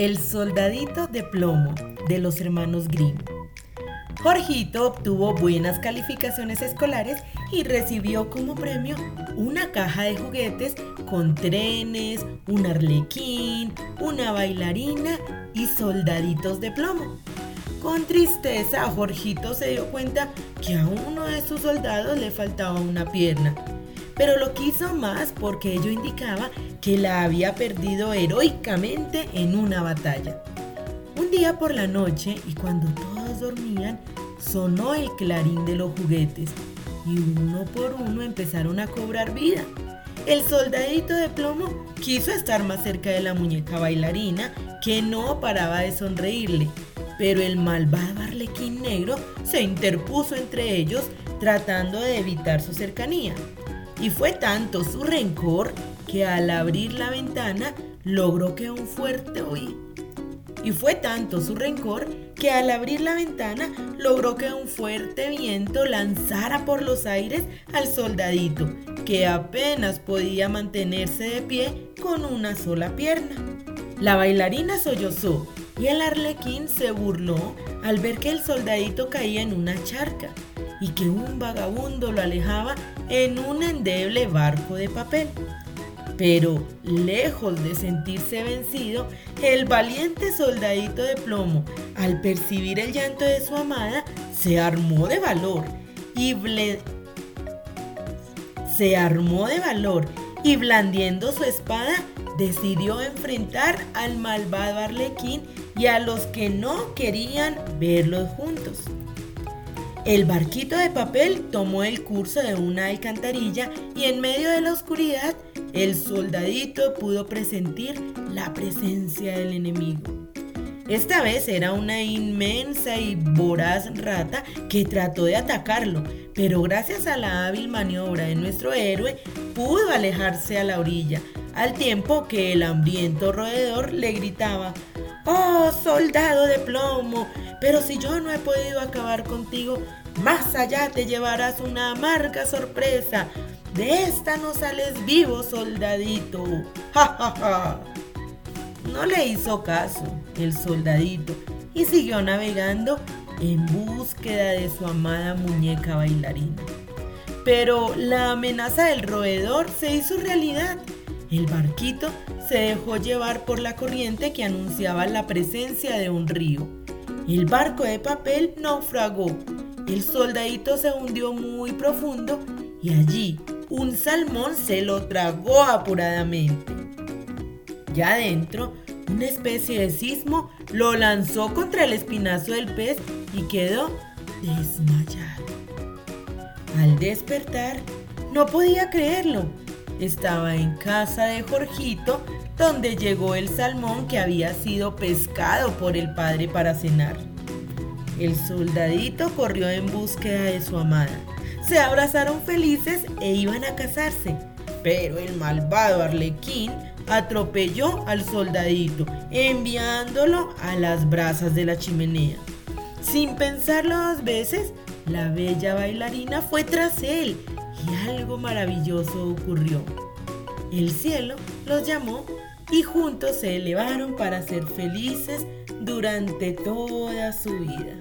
El soldadito de plomo de los hermanos Grimm. Jorgito obtuvo buenas calificaciones escolares y recibió como premio una caja de juguetes con trenes, un arlequín, una bailarina y soldaditos de plomo. Con tristeza, Jorgito se dio cuenta que a uno de sus soldados le faltaba una pierna pero lo quiso más porque ello indicaba que la había perdido heroicamente en una batalla. Un día por la noche y cuando todos dormían, sonó el clarín de los juguetes y uno por uno empezaron a cobrar vida. El soldadito de plomo quiso estar más cerca de la muñeca bailarina que no paraba de sonreírle, pero el malvado arlequín negro se interpuso entre ellos tratando de evitar su cercanía. Y fue tanto su rencor que al abrir la ventana logró que un fuerte Y fue tanto su rencor que al abrir la ventana logró que un fuerte viento lanzara por los aires al soldadito, que apenas podía mantenerse de pie con una sola pierna. La bailarina sollozó y el arlequín se burló al ver que el soldadito caía en una charca y que un vagabundo lo alejaba en un endeble barco de papel. Pero, lejos de sentirse vencido, el valiente soldadito de plomo, al percibir el llanto de su amada, se armó de valor y se armó de valor y blandiendo su espada decidió enfrentar al malvado arlequín y a los que no querían verlos juntos. El barquito de papel tomó el curso de una alcantarilla y en medio de la oscuridad el soldadito pudo presentir la presencia del enemigo. Esta vez era una inmensa y voraz rata que trató de atacarlo, pero gracias a la hábil maniobra de nuestro héroe pudo alejarse a la orilla, al tiempo que el hambriento roedor le gritaba, ¡Oh, soldado de plomo! Pero si yo no he podido acabar contigo, más allá te llevarás una amarga sorpresa. De esta no sales vivo, soldadito. ¡Ja, ja, ja! No le hizo caso el soldadito y siguió navegando en búsqueda de su amada muñeca bailarina. Pero la amenaza del roedor se hizo realidad. El barquito se dejó llevar por la corriente que anunciaba la presencia de un río. El barco de papel naufragó. El soldadito se hundió muy profundo y allí un salmón se lo tragó apuradamente. Ya adentro, una especie de sismo lo lanzó contra el espinazo del pez y quedó desmayado. Al despertar, no podía creerlo. Estaba en casa de Jorgito, donde llegó el salmón que había sido pescado por el padre para cenar. El soldadito corrió en búsqueda de su amada. Se abrazaron felices e iban a casarse, pero el malvado arlequín atropelló al soldadito, enviándolo a las brasas de la chimenea. Sin pensarlo dos veces, la bella bailarina fue tras él y algo maravilloso ocurrió. El cielo los llamó y juntos se elevaron para ser felices durante toda su vida.